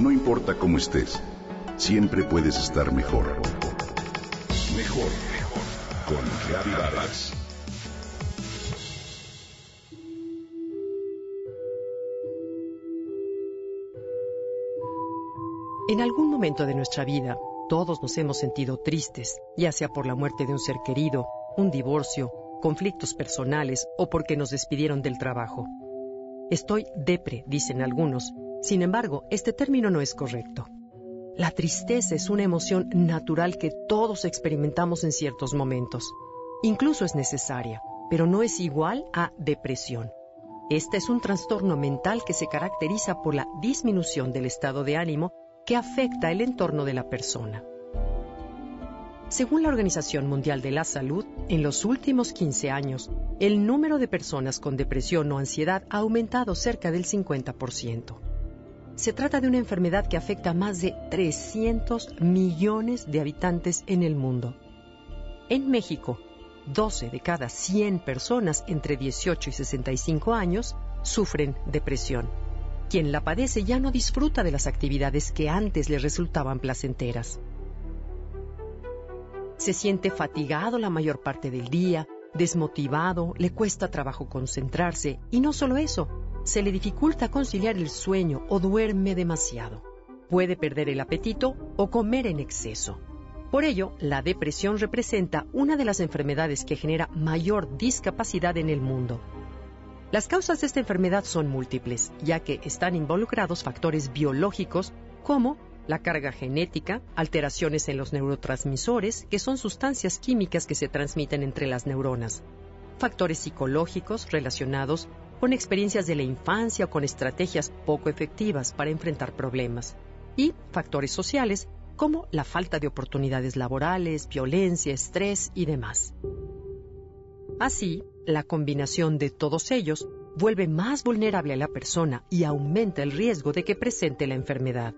No importa cómo estés, siempre puedes estar mejor. Mejor, mejor. Con Reavivadas. En algún momento de nuestra vida, todos nos hemos sentido tristes, ya sea por la muerte de un ser querido, un divorcio, conflictos personales o porque nos despidieron del trabajo. Estoy depre, dicen algunos. Sin embargo, este término no es correcto. La tristeza es una emoción natural que todos experimentamos en ciertos momentos. Incluso es necesaria, pero no es igual a depresión. Este es un trastorno mental que se caracteriza por la disminución del estado de ánimo que afecta el entorno de la persona. Según la Organización Mundial de la Salud, en los últimos 15 años, el número de personas con depresión o ansiedad ha aumentado cerca del 50%. Se trata de una enfermedad que afecta a más de 300 millones de habitantes en el mundo. En México, 12 de cada 100 personas entre 18 y 65 años sufren depresión. Quien la padece ya no disfruta de las actividades que antes le resultaban placenteras. Se siente fatigado la mayor parte del día, desmotivado, le cuesta trabajo concentrarse y no solo eso, se le dificulta conciliar el sueño o duerme demasiado. Puede perder el apetito o comer en exceso. Por ello, la depresión representa una de las enfermedades que genera mayor discapacidad en el mundo. Las causas de esta enfermedad son múltiples, ya que están involucrados factores biológicos como la carga genética, alteraciones en los neurotransmisores, que son sustancias químicas que se transmiten entre las neuronas, factores psicológicos relacionados con experiencias de la infancia o con estrategias poco efectivas para enfrentar problemas, y factores sociales como la falta de oportunidades laborales, violencia, estrés y demás. Así, la combinación de todos ellos vuelve más vulnerable a la persona y aumenta el riesgo de que presente la enfermedad.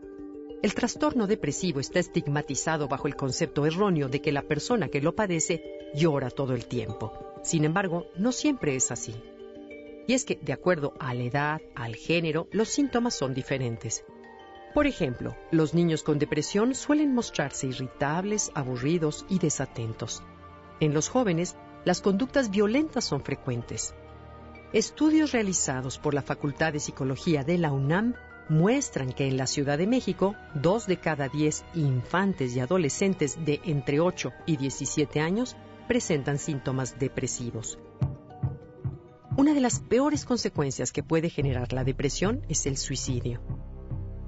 El trastorno depresivo está estigmatizado bajo el concepto erróneo de que la persona que lo padece llora todo el tiempo. Sin embargo, no siempre es así. Y es que, de acuerdo a la edad, al género, los síntomas son diferentes. Por ejemplo, los niños con depresión suelen mostrarse irritables, aburridos y desatentos. En los jóvenes, las conductas violentas son frecuentes. Estudios realizados por la Facultad de Psicología de la UNAM muestran que en la Ciudad de México, dos de cada diez infantes y adolescentes de entre 8 y 17 años presentan síntomas depresivos. Una de las peores consecuencias que puede generar la depresión es el suicidio.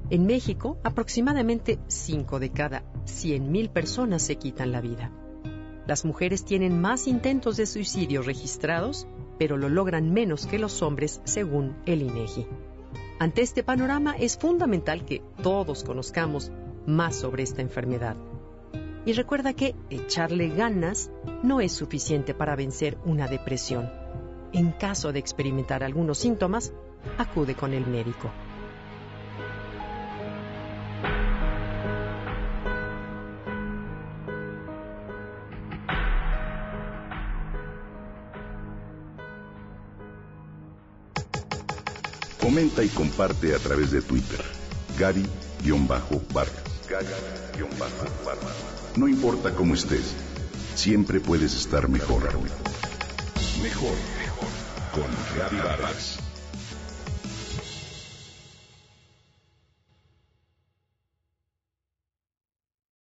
En México, aproximadamente 5 de cada 100.000 personas se quitan la vida. Las mujeres tienen más intentos de suicidio registrados, pero lo logran menos que los hombres según el INEGI. Ante este panorama es fundamental que todos conozcamos más sobre esta enfermedad. Y recuerda que echarle ganas no es suficiente para vencer una depresión. En caso de experimentar algunos síntomas, acude con el médico. Comenta y comparte a través de Twitter. Gaby-Vargas. No importa cómo estés, siempre puedes estar mejor. Mejor, mejor. Con Gaby Vargas.